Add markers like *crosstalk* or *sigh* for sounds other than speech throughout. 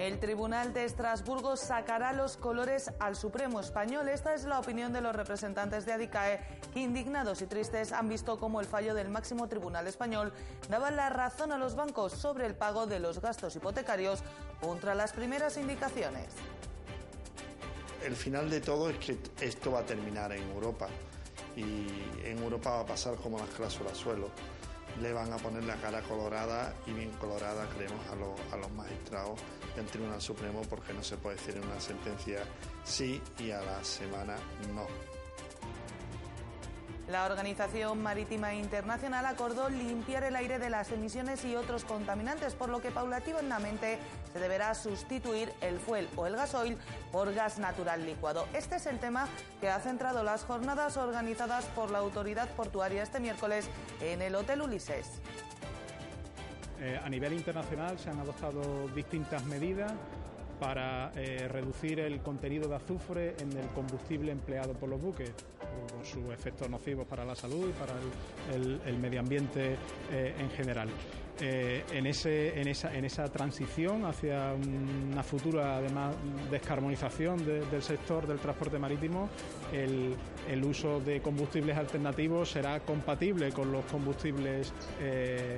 El Tribunal de Estrasburgo sacará los colores al Supremo español. Esta es la opinión de los representantes de ADICAE, que indignados y tristes han visto cómo el fallo del máximo tribunal español daba la razón a los bancos sobre el pago de los gastos hipotecarios contra las primeras indicaciones. El final de todo es que esto va a terminar en Europa y en Europa va a pasar como las cláusulas suelo le van a poner la cara colorada y bien colorada, creemos, a, los, a los magistrados del Tribunal Supremo porque no se puede decir en una sentencia sí y a la semana no. La Organización Marítima Internacional acordó limpiar el aire de las emisiones y otros contaminantes, por lo que paulatinamente se deberá sustituir el fuel o el gasoil por gas natural licuado. Este es el tema que ha centrado las jornadas organizadas por la autoridad portuaria este miércoles en el Hotel Ulises. Eh, a nivel internacional se han adoptado distintas medidas para eh, reducir el contenido de azufre en el combustible empleado por los buques, con sus efectos nocivos para la salud y para el, medio ambiente eh, en general. Eh, en, esa, transición hacia una futura, además, descarbonización del sector del transporte marítimo, el, uso de combustibles alternativos será compatible con los combustibles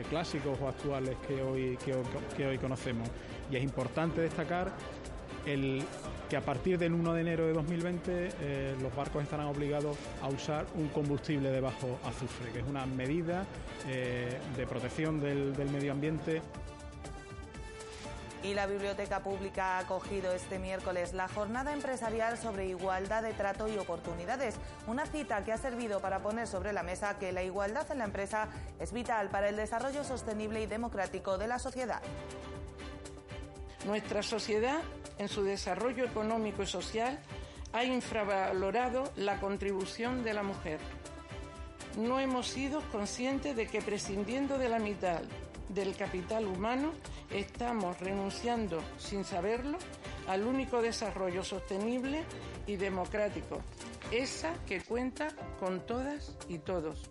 clásicos o actuales que hoy conocemos. Y es importante destacar el, que a partir del 1 de enero de 2020 eh, los barcos estarán obligados a usar un combustible de bajo azufre, que es una medida eh, de protección del, del medio ambiente y la Biblioteca Pública ha acogido este miércoles la jornada empresarial sobre igualdad de trato y oportunidades, una cita que ha servido para poner sobre la mesa que la igualdad en la empresa es vital para el desarrollo sostenible y democrático de la sociedad. Nuestra sociedad, en su desarrollo económico y social, ha infravalorado la contribución de la mujer. No hemos sido conscientes de que prescindiendo de la mitad del capital humano, estamos renunciando, sin saberlo, al único desarrollo sostenible y democrático, esa que cuenta con todas y todos.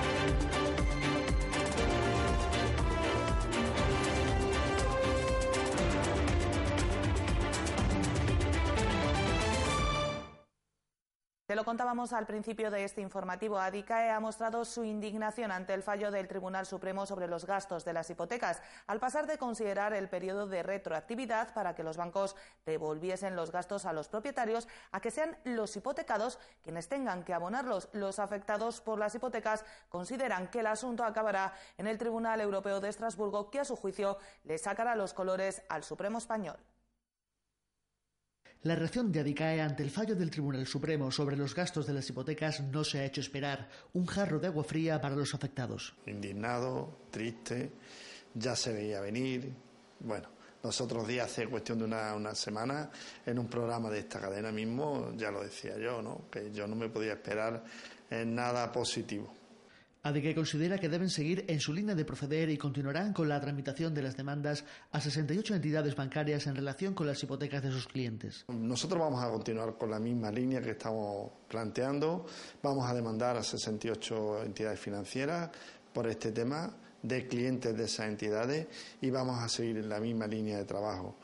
Te lo contábamos al principio de este informativo. ADICAE ha mostrado su indignación ante el fallo del Tribunal Supremo sobre los gastos de las hipotecas, al pasar de considerar el periodo de retroactividad para que los bancos devolviesen los gastos a los propietarios a que sean los hipotecados quienes tengan que abonarlos. Los afectados por las hipotecas consideran que el asunto acabará en el Tribunal Europeo de Estrasburgo, que a su juicio le sacará los colores al Supremo español. La reacción de Adicae ante el fallo del Tribunal Supremo sobre los gastos de las hipotecas no se ha hecho esperar. Un jarro de agua fría para los afectados. Indignado, triste, ya se veía venir. Bueno, los otros días, hace cuestión de una, una, semana, en un programa de esta cadena mismo, ya lo decía yo, ¿no? que yo no me podía esperar en nada positivo. ADG considera que deben seguir en su línea de proceder y continuarán con la tramitación de las demandas a 68 entidades bancarias en relación con las hipotecas de sus clientes. Nosotros vamos a continuar con la misma línea que estamos planteando. Vamos a demandar a 68 entidades financieras por este tema de clientes de esas entidades y vamos a seguir en la misma línea de trabajo.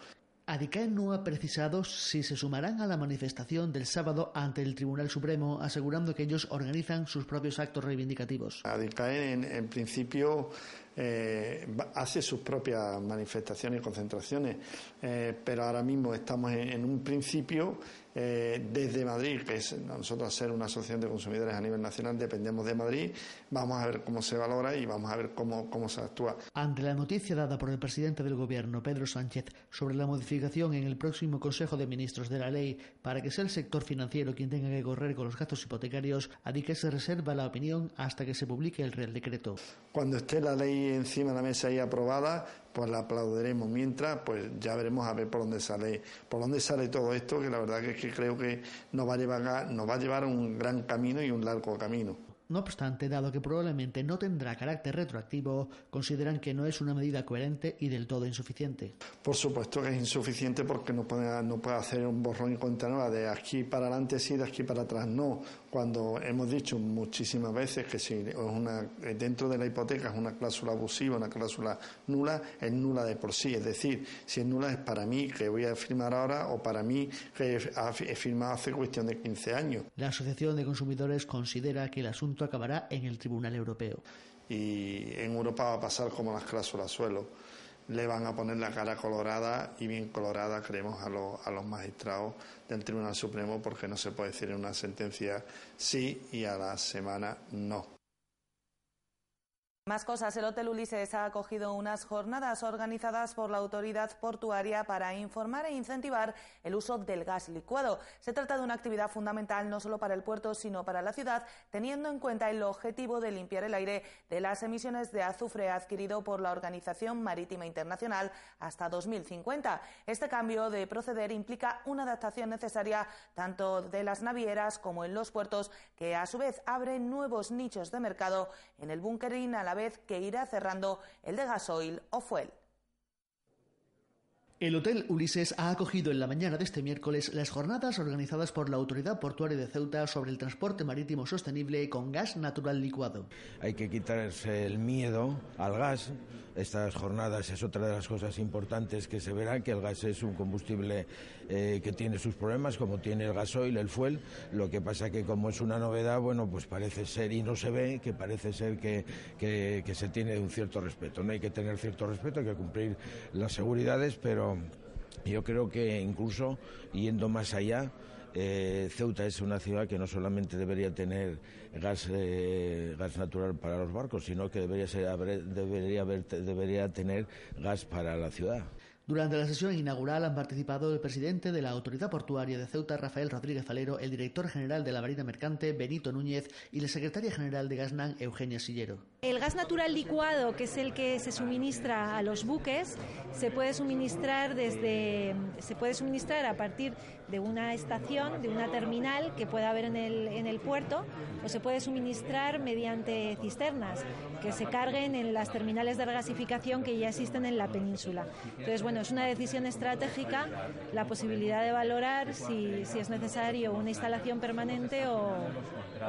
ADICAE no ha precisado si se sumarán a la manifestación del sábado ante el Tribunal Supremo, asegurando que ellos organizan sus propios actos reivindicativos. ADICAE, en, en principio, eh, hace sus propias manifestaciones y concentraciones, eh, pero ahora mismo estamos en un principio eh, desde Madrid, que es nosotros ser una asociación de consumidores a nivel nacional, dependemos de Madrid, vamos a ver cómo se valora y vamos a ver cómo, cómo se actúa. Ante la noticia dada por el presidente del Gobierno, Pedro Sánchez, sobre la modificación en el próximo Consejo de Ministros de la ley para que sea el sector financiero quien tenga que correr con los gastos hipotecarios, a que se reserva la opinión hasta que se publique el Real Decreto. Cuando esté la ley encima de la mesa y aprobada, pues la aplaudiremos. Mientras, pues ya veremos a ver por dónde sale, por dónde sale todo esto, que la verdad es que creo que nos va a llevar, nos va a llevar un gran camino y un largo camino. No obstante, dado que probablemente no tendrá carácter retroactivo, consideran que no es una medida coherente y del todo insuficiente. Por supuesto que es insuficiente porque no puede, no puede hacer un borrón y cuenta nueva de aquí para adelante sí, de aquí para atrás no. Cuando hemos dicho muchísimas veces que si una, dentro de la hipoteca es una cláusula abusiva, una cláusula nula, es nula de por sí. Es decir, si es nula es para mí que voy a firmar ahora o para mí que he firmado hace cuestión de 15 años. La Asociación de Consumidores considera que el asunto acabará en el Tribunal Europeo. Y en Europa va a pasar como las cláusulas suelo. Le van a poner la cara colorada y bien colorada, creemos, a, a los magistrados del Tribunal Supremo porque no se puede decir en una sentencia sí y a la semana no. Más cosas. El Hotel Ulises ha acogido unas jornadas organizadas por la autoridad portuaria para informar e incentivar el uso del gas licuado. Se trata de una actividad fundamental no solo para el puerto, sino para la ciudad, teniendo en cuenta el objetivo de limpiar el aire de las emisiones de azufre adquirido por la Organización Marítima Internacional hasta 2050. Este cambio de proceder implica una adaptación necesaria tanto de las navieras como en los puertos, que a su vez abre nuevos nichos de mercado en el bunkering a la vez que irá cerrando el de gasoil o fuel. El Hotel Ulises ha acogido en la mañana de este miércoles las jornadas organizadas por la Autoridad Portuaria de Ceuta sobre el transporte marítimo sostenible con gas natural licuado. Hay que quitarse el miedo al gas. Estas jornadas es otra de las cosas importantes que se verán, que el gas es un combustible eh, que tiene sus problemas, como tiene el gasoil, el fuel. Lo que pasa que como es una novedad, bueno, pues parece ser, y no se ve, que parece ser que, que se tiene un cierto respeto. No hay que tener cierto respeto, hay que cumplir las seguridades, pero yo creo que incluso yendo más allá, eh, Ceuta es una ciudad que no solamente debería tener gas, eh, gas natural para los barcos, sino que debería, debería, debería tener gas para la ciudad. Durante la sesión inaugural han participado el presidente de la Autoridad Portuaria de Ceuta, Rafael Rodríguez Falero, el director general de la Marina Mercante, Benito Núñez, y la secretaria general de Gasnan, Eugenia Sillero. El gas natural licuado, que es el que se suministra a los buques, se puede suministrar desde se puede suministrar a partir de una estación, de una terminal que pueda haber en el, en el puerto, o se puede suministrar mediante cisternas que se carguen en las terminales de regasificación que ya existen en la península. Entonces, bueno, es una decisión estratégica la posibilidad de valorar si, si es necesario una instalación permanente o,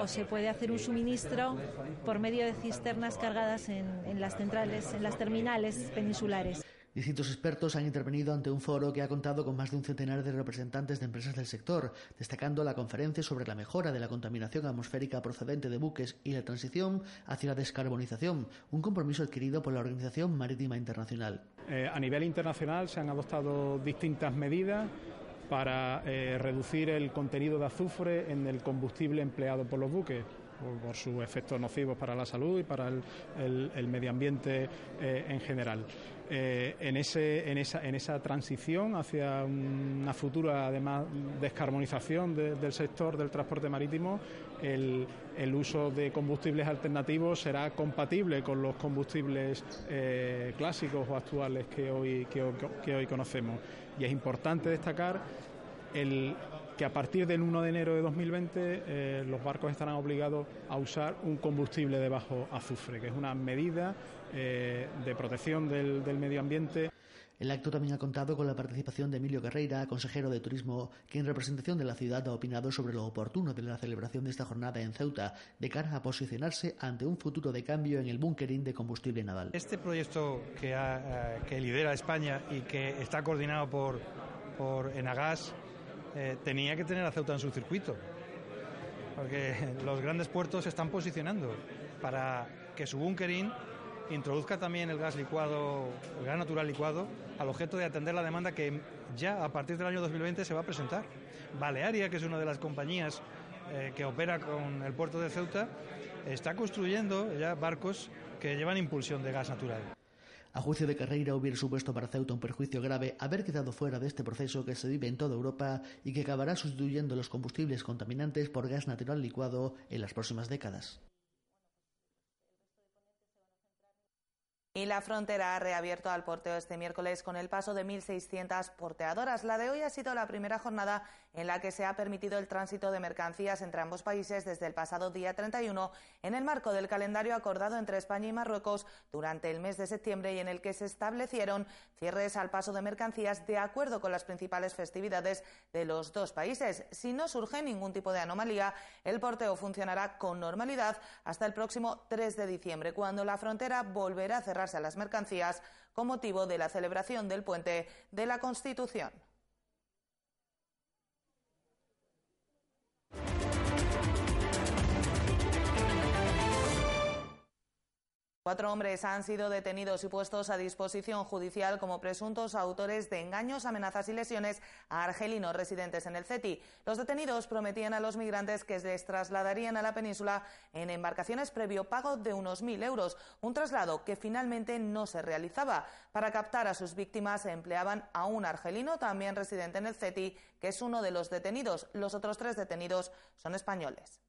o, se puede hacer un suministro por medio de cisternas cargadas en, en las centrales, en las terminales peninsulares. Distintos expertos han intervenido ante un foro que ha contado con más de un centenar de representantes de empresas del sector, destacando la conferencia sobre la mejora de la contaminación atmosférica procedente de buques y la transición hacia la descarbonización, un compromiso adquirido por la Organización Marítima Internacional. Eh, a nivel internacional se han adoptado distintas medidas para eh, reducir el contenido de azufre en el combustible empleado por los buques por, sus efectos nocivos para la salud y para el, medio ambiente eh, en general. Eh, en, ese, en, esa, en esa transición hacia una futura, además, descarbonización del sector del transporte marítimo, el, el, uso de combustibles alternativos será compatible con los combustibles eh, clásicos o actuales que hoy, que hoy conocemos. Y es importante destacar el, que a partir del 1 de enero de 2020 eh, los barcos estarán obligados a usar un combustible de bajo azufre, que es una medida eh, de protección del, medio ambiente. El acto también ha contado con la participación de Emilio Carreira, consejero de Turismo, que en representación de la ciudad ha opinado sobre lo oportuno de la celebración de esta jornada en Ceuta, de cara a posicionarse ante un futuro de cambio en el bunkering de combustible naval. Este proyecto que, eh, que lidera España y que está coordinado por, por Enagas eh, tenía que tener a Ceuta en su circuito, porque *laughs* los grandes puertos se están posicionando para que su bunkering introduzca también el gas licuado, el gas natural licuado, al objeto de atender la demanda que ya a partir del año 2020 se va a presentar. Balearia, que es una de las compañías eh, que opera con el puerto de Ceuta, está construyendo ya barcos que llevan impulsión de gas natural. A juicio de Carreira hubiera supuesto para Ceuta un perjuicio grave haber quedado fuera de este proceso que se vive en toda Europa y que acabará sustituyendo los combustibles contaminantes por gas natural licuado en las próximas décadas. Y la frontera ha reabierto al porteo este miércoles con el paso de 1.600 porteadoras. La de hoy ha sido la primera jornada en la que se ha permitido el tránsito de mercancías entre ambos países desde el pasado día 31 en el marco del calendario acordado entre España y Marruecos durante el mes de septiembre y en el que se establecieron cierres al paso de mercancías de acuerdo con las principales festividades de los dos países. Si no surge ningún tipo de anomalía, el porteo funcionará con normalidad hasta el próximo 3 de diciembre, cuando la frontera volverá a cerrar a las mercancías con motivo de la celebración del puente de la Constitución. Cuatro hombres han sido detenidos y puestos a disposición judicial como presuntos autores de engaños, amenazas y lesiones a argelinos residentes en el CETI. Los detenidos prometían a los migrantes que les trasladarían a la península en embarcaciones previo pago de unos mil euros, un traslado que finalmente no se realizaba. Para captar a sus víctimas empleaban a un argelino también residente en el CETI, que es uno de los detenidos. Los otros tres detenidos son españoles.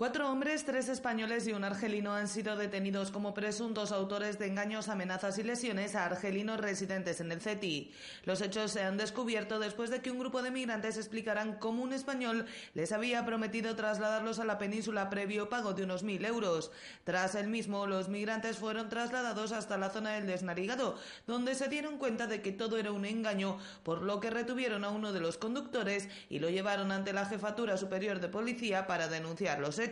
Cuatro hombres, tres españoles y un argelino han sido detenidos como presuntos autores de engaños, amenazas y lesiones a argelinos residentes en el CETI. Los hechos se han descubierto después de que un grupo de migrantes explicaran cómo un español les había prometido trasladarlos a la península previo pago de unos mil euros. Tras el mismo, los migrantes fueron trasladados hasta la zona del desnarigado, donde se dieron cuenta de que todo era un engaño, por lo que retuvieron a uno de los conductores y lo llevaron ante la Jefatura Superior de Policía para denunciar los hechos.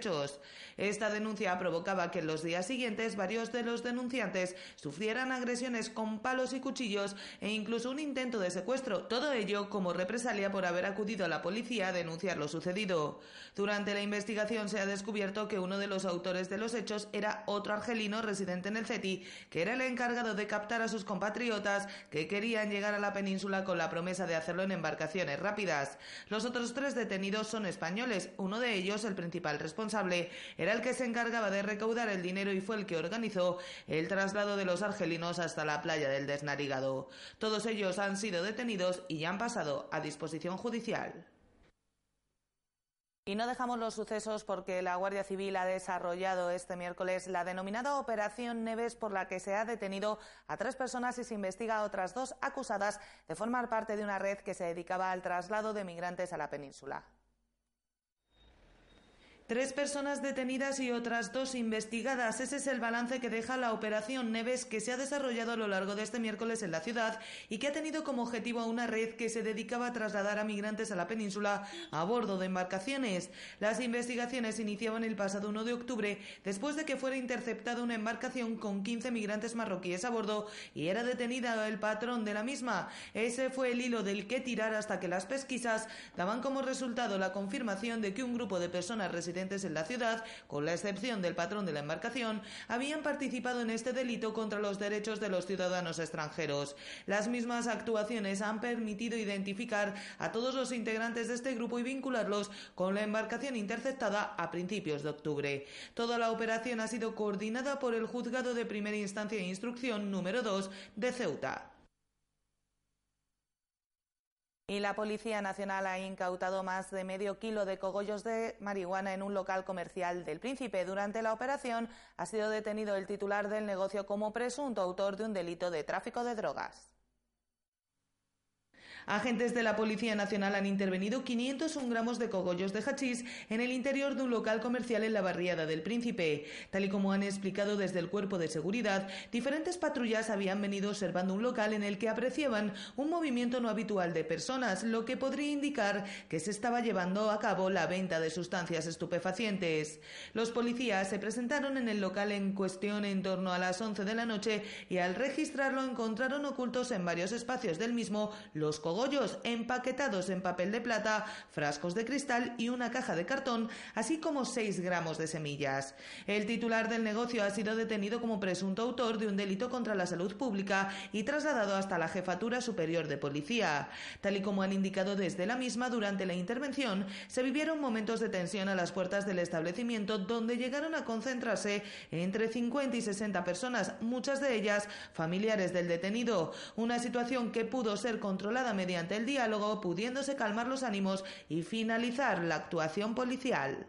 Esta denuncia provocaba que en los días siguientes varios de los denunciantes sufrieran agresiones con palos y cuchillos e incluso un intento de secuestro, todo ello como represalia por haber acudido a la policía a denunciar lo sucedido. Durante la investigación se ha descubierto que uno de los autores de los hechos era otro argelino residente en el CETI, que era el encargado de captar a sus compatriotas que querían llegar a la península con la promesa de hacerlo en embarcaciones rápidas. Los otros tres detenidos son españoles, uno de ellos el principal era el que se encargaba de recaudar el dinero y fue el que organizó el traslado de los argelinos hasta la playa del Desnarigado. Todos ellos han sido detenidos y ya han pasado a disposición judicial. Y no dejamos los sucesos porque la Guardia Civil ha desarrollado este miércoles la denominada Operación Neves por la que se ha detenido a tres personas y se investiga a otras dos acusadas de formar parte de una red que se dedicaba al traslado de migrantes a la península. Tres personas detenidas y otras dos investigadas. Ese es el balance que deja la operación Neves que se ha desarrollado a lo largo de este miércoles en la ciudad y que ha tenido como objetivo a una red que se dedicaba a trasladar a migrantes a la península a bordo de embarcaciones. Las investigaciones iniciaban el pasado 1 de octubre después de que fuera interceptada una embarcación con 15 migrantes marroquíes a bordo y era detenida el patrón de la misma. Ese fue el hilo del que tirar hasta que las pesquisas daban como resultado la confirmación de que un grupo de personas residentes en la ciudad, con la excepción del patrón de la embarcación, habían participado en este delito contra los derechos de los ciudadanos extranjeros. Las mismas actuaciones han permitido identificar a todos los integrantes de este grupo y vincularlos con la embarcación interceptada a principios de octubre. Toda la operación ha sido coordinada por el Juzgado de Primera Instancia e Instrucción número 2 de Ceuta. Y la Policía Nacional ha incautado más de medio kilo de cogollos de marihuana en un local comercial del Príncipe. Durante la operación ha sido detenido el titular del negocio como presunto autor de un delito de tráfico de drogas. Agentes de la Policía Nacional han intervenido 501 gramos de cogollos de hachís en el interior de un local comercial en la barriada del Príncipe. Tal y como han explicado desde el Cuerpo de Seguridad, diferentes patrullas habían venido observando un local en el que apreciaban un movimiento no habitual de personas, lo que podría indicar que se estaba llevando a cabo la venta de sustancias estupefacientes. Los policías se presentaron en el local en cuestión en torno a las 11 de la noche y al registrarlo encontraron ocultos en varios espacios del mismo los cogollos cogollos empaquetados en papel de plata, frascos de cristal y una caja de cartón, así como 6 gramos de semillas. El titular del negocio ha sido detenido como presunto autor de un delito contra la salud pública y trasladado hasta la Jefatura Superior de Policía. Tal y como han indicado desde la misma, durante la intervención se vivieron momentos de tensión a las puertas del establecimiento donde llegaron a concentrarse entre 50 y 60 personas, muchas de ellas familiares del detenido. Una situación que pudo ser controlada mediante el diálogo, pudiéndose calmar los ánimos y finalizar la actuación policial.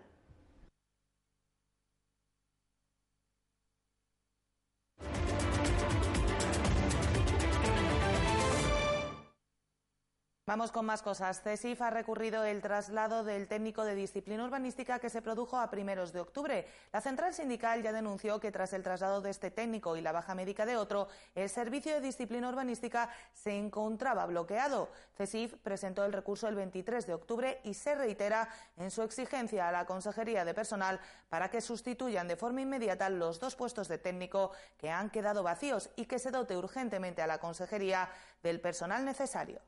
Vamos con más cosas. CESIF ha recurrido el traslado del técnico de disciplina urbanística que se produjo a primeros de octubre. La central sindical ya denunció que tras el traslado de este técnico y la baja médica de otro, el servicio de disciplina urbanística se encontraba bloqueado. CESIF presentó el recurso el 23 de octubre y se reitera en su exigencia a la Consejería de Personal para que sustituyan de forma inmediata los dos puestos de técnico que han quedado vacíos y que se dote urgentemente a la Consejería del personal necesario.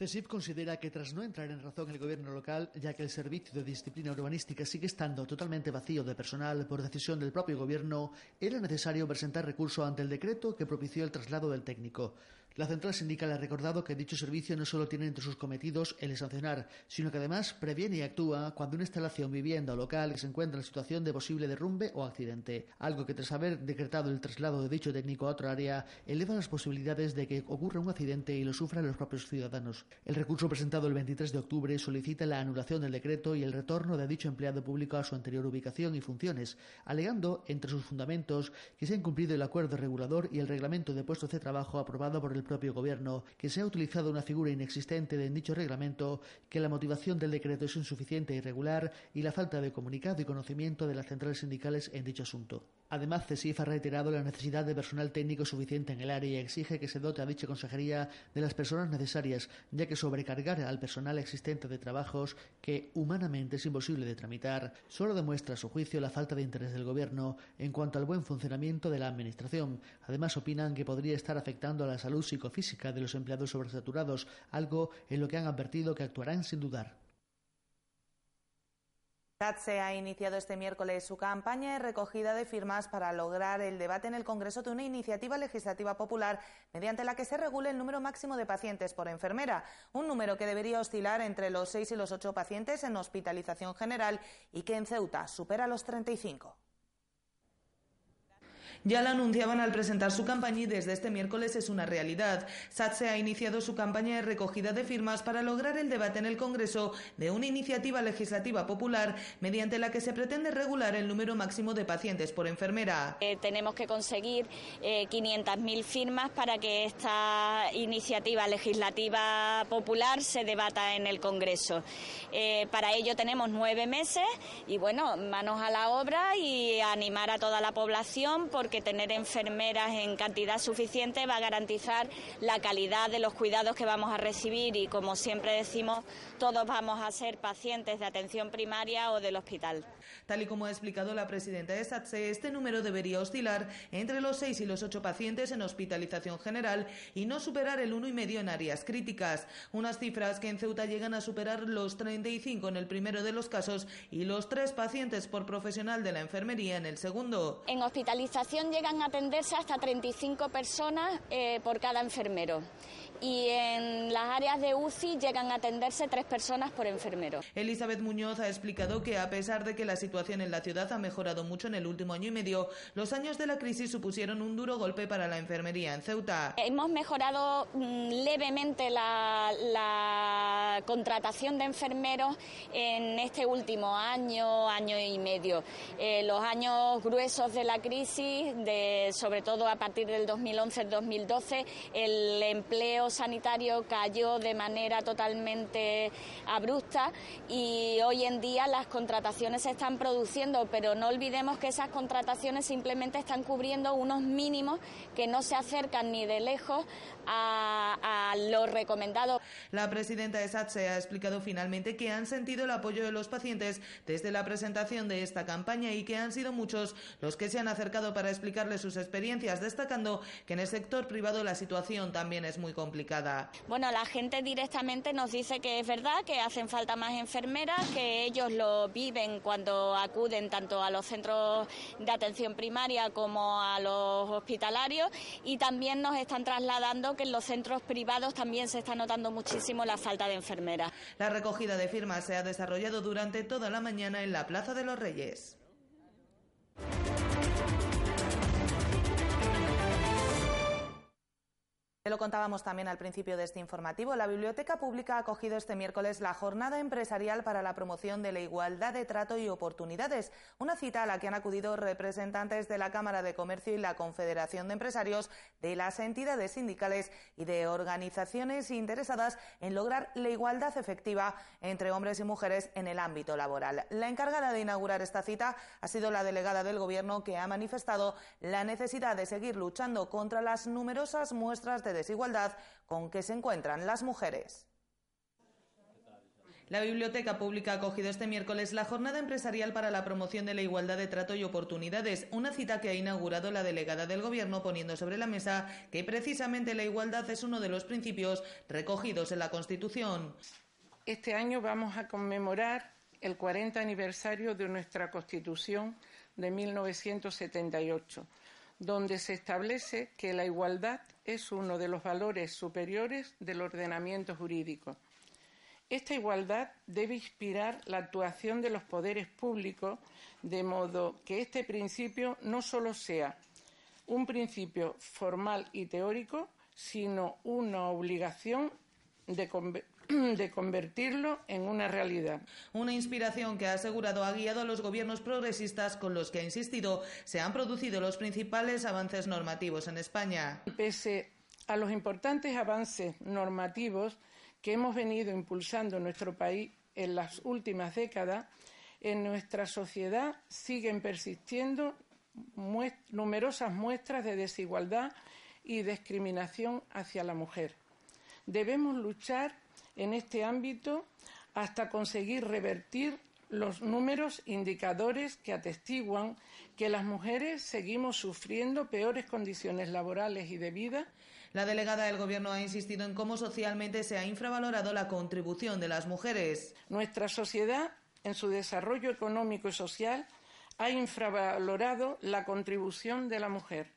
CESIF considera que tras no entrar en razón el gobierno local, ya que el servicio de disciplina urbanística sigue estando totalmente vacío de personal por decisión del propio gobierno, era necesario presentar recurso ante el decreto que propició el traslado del técnico. La central sindical ha recordado que dicho servicio no solo tiene entre sus cometidos el sancionar, sino que además previene y actúa cuando una instalación, vivienda o local se encuentra en situación de posible derrumbe o accidente, algo que tras haber decretado el traslado de dicho técnico a otra área eleva las posibilidades de que ocurra un accidente y lo sufran los propios ciudadanos. El recurso presentado el 23 de octubre solicita la anulación del decreto y el retorno de dicho empleado público a su anterior ubicación y funciones, alegando entre sus fundamentos que se ha incumplido el acuerdo regulador y el reglamento de puestos de trabajo aprobado por el propio Gobierno, que se ha utilizado una figura inexistente en dicho reglamento, que la motivación del decreto es insuficiente e irregular y la falta de comunicado y conocimiento de las centrales sindicales en dicho asunto. Además, CESIF ha reiterado la necesidad de personal técnico suficiente en el área y exige que se dote a dicha consejería de las personas necesarias, ya que sobrecargar al personal existente de trabajos que humanamente es imposible de tramitar solo demuestra a su juicio la falta de interés del Gobierno en cuanto al buen funcionamiento de la Administración. Además, opinan que podría estar afectando a la salud psicofísica de los empleados sobresaturados, algo en lo que han advertido que actuarán sin dudar. SATSE ha iniciado este miércoles su campaña de recogida de firmas para lograr el debate en el Congreso de una iniciativa legislativa popular mediante la que se regule el número máximo de pacientes por enfermera, un número que debería oscilar entre los seis y los ocho pacientes en hospitalización general y que en Ceuta supera los 35. Ya lo anunciaban al presentar su campaña y desde este miércoles es una realidad. SATSE ha iniciado su campaña de recogida de firmas para lograr el debate en el Congreso de una iniciativa legislativa popular mediante la que se pretende regular el número máximo de pacientes por enfermera. Eh, tenemos que conseguir eh, 500.000 firmas para que esta iniciativa legislativa popular se debata en el Congreso. Eh, para ello tenemos nueve meses y bueno, manos a la obra y animar a toda la población que tener enfermeras en cantidad suficiente va a garantizar la calidad de los cuidados que vamos a recibir y, como siempre decimos, todos vamos a ser pacientes de atención primaria o del hospital. Tal y como ha explicado la presidenta de SATSE, este número debería oscilar entre los 6 y los 8 pacientes en hospitalización general y no superar el 1,5 en áreas críticas, unas cifras que en Ceuta llegan a superar los 35 en el primero de los casos y los 3 pacientes por profesional de la enfermería en el segundo. En hospitalización llegan a atenderse hasta 35 personas eh, por cada enfermero y en las áreas de UCI llegan a atenderse tres personas por enfermero. Elizabeth Muñoz ha explicado que a pesar de que la situación en la ciudad ha mejorado mucho en el último año y medio, los años de la crisis supusieron un duro golpe para la enfermería en Ceuta. Hemos mejorado mm, levemente la, contratación de enfermeros en este último año, año y medio. Eh, los años gruesos de la crisis, de, sobre todo a partir del 2011-2012, el empleo sanitario cayó de manera totalmente abrupta y hoy en día las contrataciones se están produciendo, pero no olvidemos que esas contrataciones simplemente están cubriendo unos mínimos que no se acercan ni de lejos a, lo recomendado. La presidenta de SATSE ha explicado finalmente que han sentido el apoyo de los pacientes desde la presentación de esta campaña y que han sido muchos los que se han acercado para explicarles sus experiencias, destacando que en el sector privado la situación también es muy complicada. Bueno, la gente directamente nos dice que es verdad, que hacen falta más enfermeras, que ellos lo viven cuando acuden tanto a los centros de atención primaria como a los hospitalarios y también nos están trasladando que en los centros privados también se está notando muchísimo la falta de enfermeras. La recogida de firmas se ha desarrollado durante toda la mañana en la Plaza de los Reyes. Lo contábamos también al principio de este informativo, la Biblioteca Pública ha acogido este miércoles la Jornada Empresarial para la Promoción de la Igualdad de Trato y Oportunidades, una cita a la que han acudido representantes de la Cámara de Comercio y la Confederación de Empresarios, de las entidades sindicales y de organizaciones interesadas en lograr la igualdad efectiva entre hombres y mujeres en el ámbito laboral. La encargada de inaugurar esta cita ha sido la delegada del Gobierno que ha manifestado la necesidad de seguir luchando contra las numerosas muestras de desigualdad con que se encuentran las mujeres. La Biblioteca Pública ha acogido este miércoles la Jornada Empresarial para la Promoción de la Igualdad de Trato y Oportunidades, una cita que ha inaugurado la delegada del Gobierno poniendo sobre la mesa que precisamente la igualdad es uno de los principios recogidos en la Constitución. Este año vamos a conmemorar el 40 aniversario de nuestra Constitución de 1978 donde se establece que la igualdad es uno de los valores superiores del ordenamiento jurídico. Esta igualdad debe inspirar la actuación de los poderes públicos de modo que este principio no solo sea un principio formal y teórico, sino una obligación de, *clears throat* de convertirlo en una realidad. Una inspiración que ha asegurado ha guiado a los gobiernos progresistas con los que ha insistido se han producido los principales avances normativos en España. Pese a los importantes avances normativos que hemos venido impulsando en nuestro país en las últimas décadas, en nuestra sociedad siguen persistiendo numerosas muestras de desigualdad y discriminación hacia la mujer. Debemos luchar en este ámbito hasta conseguir revertir los números indicadores que atestiguan que las mujeres seguimos sufriendo peores condiciones laborales y de vida. La delegada del Gobierno ha insistido en cómo socialmente se ha infravalorado la contribución de las mujeres. Nuestra sociedad, en su desarrollo económico y social, ha infravalorado la contribución de la mujer.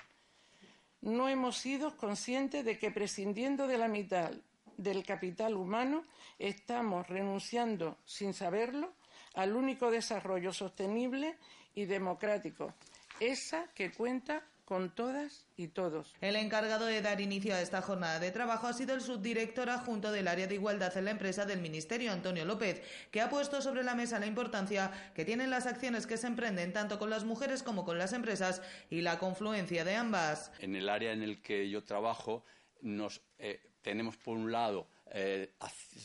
No hemos sido conscientes de que prescindiendo de la mitad del capital humano, estamos renunciando, sin saberlo, al único desarrollo sostenible y democrático, esa que cuenta con todas y todos. El encargado de dar inicio a esta jornada de trabajo ha sido el subdirector adjunto del área de igualdad en la empresa del Ministerio, Antonio López, que ha puesto sobre la mesa la importancia que tienen las acciones que se emprenden tanto con las mujeres como con las empresas y la confluencia de ambas. En el área en el que yo trabajo nos eh, tenemos, por un lado, eh,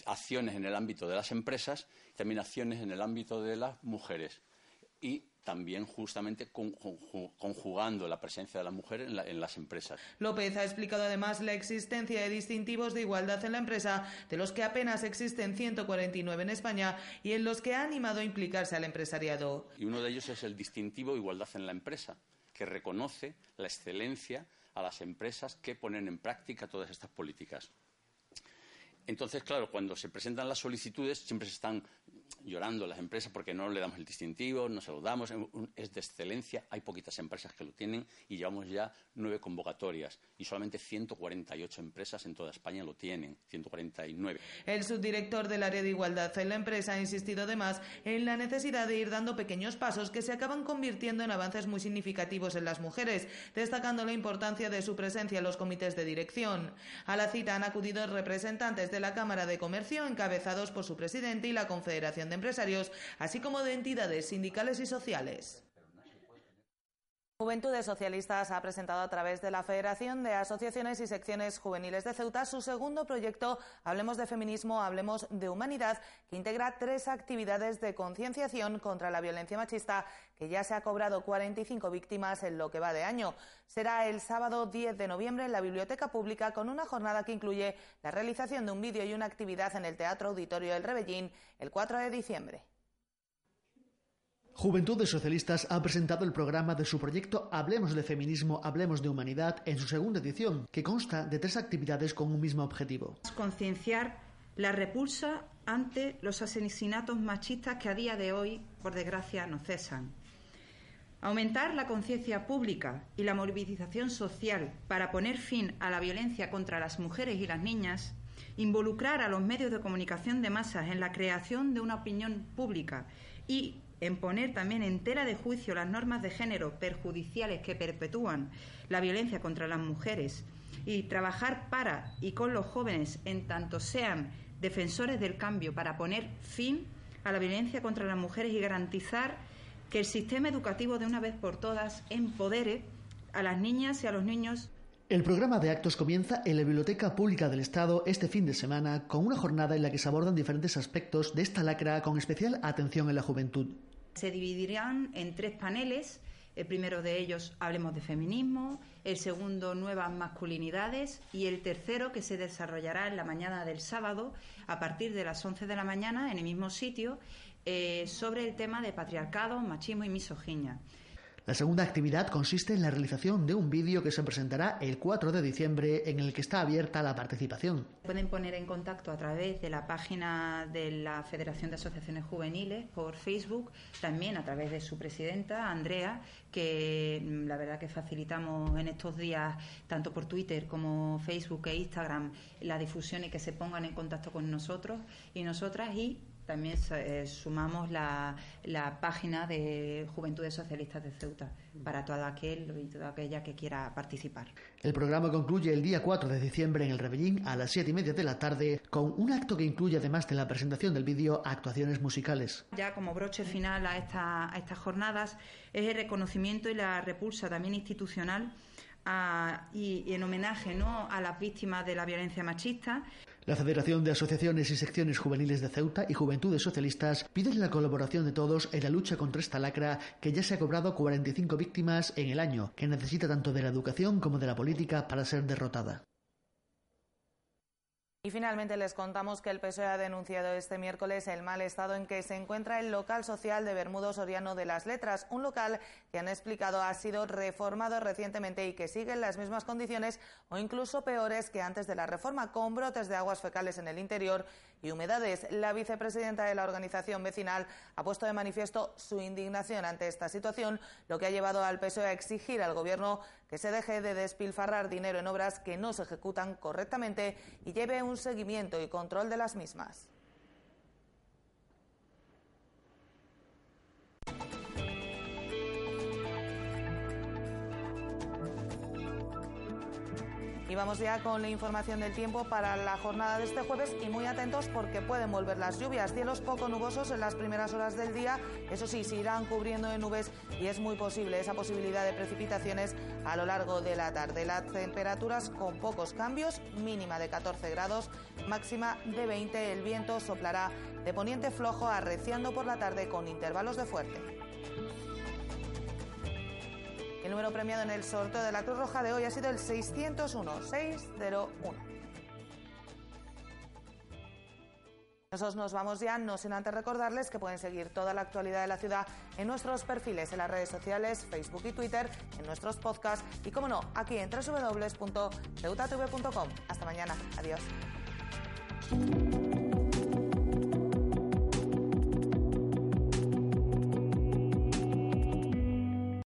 acciones en el ámbito de las empresas y también acciones en el ámbito de las mujeres. Y también justamente conjugando la presencia de la mujer en, las empresas. López ha explicado además la existencia de distintivos de igualdad en la empresa, de los que apenas existen 149 en España y en los que ha animado a implicarse al empresariado. Y uno de ellos es el distintivo igualdad en la empresa, que reconoce la excelencia a las empresas que ponen en práctica todas estas políticas. Entonces, claro, cuando se presentan las solicitudes siempre se están llorando las empresas porque no le damos el distintivo, no se lo damos, es de excelencia, hay poquitas empresas que lo tienen y llevamos ya nueve convocatorias y solamente 148 empresas en toda España lo tienen, 149. El subdirector del área de igualdad en la empresa ha insistido además en la necesidad de ir dando pequeños pasos que se acaban convirtiendo en avances muy significativos en las mujeres, destacando la importancia de su presencia en los comités de dirección. A la cita han acudido representantes de la Cámara de Comercio encabezados por su presidente y la Confederación de Empresarios, así como de entidades sindicales y sociales. Juventudes Socialistas ha presentado a través de la Federación de Asociaciones y Secciones Juveniles de Ceuta su segundo proyecto Hablemos de Feminismo, Hablemos de Humanidad, que integra tres actividades de concienciación contra la violencia machista, que ya se ha cobrado 45 víctimas en lo que va de año. Será el sábado 10 de noviembre en la Biblioteca Pública con una jornada que incluye la realización de un vídeo y una actividad en el Teatro Auditorio del Rebellín el 4 de diciembre. Juventudes Socialistas ha presentado el programa de su proyecto Hablemos de Feminismo, Hablemos de Humanidad en su segunda edición, que consta de tres actividades con un mismo objetivo. Concienciar la repulsa ante los asesinatos machistas que a día de hoy, por desgracia, no cesan. Aumentar la conciencia pública y la movilización social para poner fin a la violencia contra las mujeres y las niñas, involucrar a los medios de comunicación de masas en la creación de una opinión pública y en poner también en tela de juicio las normas de género perjudiciales que perpetúan la violencia contra las mujeres y trabajar para y con los jóvenes en tanto sean defensores del cambio para poner fin a la violencia contra las mujeres y garantizar que el sistema educativo de una vez por todas empodere a las niñas y a los niños el programa de actos comienza en la Biblioteca Pública del Estado este fin de semana con una jornada en la que se abordan diferentes aspectos de esta lacra con especial atención en la juventud. Se dividirán en tres paneles. El primero de ellos, hablemos de feminismo, el segundo, nuevas masculinidades y el tercero, que se desarrollará en la mañana del sábado, a partir de las 11 de la mañana, en el mismo sitio, eh, sobre el tema de patriarcado, machismo y misoginia. La segunda actividad consiste en la realización de un vídeo que se presentará el 4 de diciembre en el que está abierta la participación. Pueden poner en contacto a través de la página de la Federación de Asociaciones Juveniles por Facebook, también a través de su presidenta, Andrea, que mm, la verdad que facilitamos en estos días, tanto por Twitter como Facebook e Instagram, la difusión y que se pongan en contacto con nosotros y nosotras y también eh, sumamos la, página de Juventudes Socialistas de Ceuta para todo aquel y toda aquella que quiera participar. El programa concluye el día 4 de diciembre en el Rebellín a las 7 y media de la tarde con un acto que incluye, además de la presentación del vídeo, actuaciones musicales. Ya como broche final a, esta, a estas jornadas es el reconocimiento y la repulsa también institucional y, en homenaje ¿no? a las víctimas de la violencia machista. La Federación de Asociaciones y Secciones Juveniles de Ceuta y Juventudes Socialistas piden la colaboración de todos en la lucha contra esta lacra que ya se ha cobrado 45 víctimas en el año, que necesita tanto de la educación como de la política para ser derrotada. Y finalmente les contamos que el PSOE ha denunciado este miércoles el mal estado en que se encuentra el local social de Bermudo Soriano de las Letras, un local que han explicado ha sido reformado recientemente y que sigue en las mismas condiciones o incluso peores que antes de la reforma, con brotes de aguas fecales en el interior y humedades. La vicepresidenta de la organización vecinal ha puesto de manifiesto su indignación ante esta situación, lo que ha llevado al PSOE a exigir al Gobierno que se deje de despilfarrar dinero en obras que no se ejecutan correctamente y lleve un seguimiento y control de las mismas. Y vamos ya con la información del tiempo para la jornada de este jueves y muy atentos porque pueden volver las lluvias. Cielos poco nubosos en las primeras horas del día, eso sí, se irán cubriendo de nubes y es muy posible esa posibilidad de precipitaciones a lo largo de la tarde. Las temperaturas con pocos cambios, mínima de 14 grados, máxima de 20. El viento soplará de poniente flojo arreciando por la tarde con intervalos de fuerte. El número premiado en el sorteo de la Cruz Roja de hoy ha sido el 601 601. Nosotros nos vamos ya, no sin antes recordarles que pueden seguir toda la actualidad de la ciudad en nuestros perfiles en las redes sociales, Facebook y Twitter, en nuestros podcasts y, como no, aquí en www.ceutatv.com. Hasta mañana. Adiós.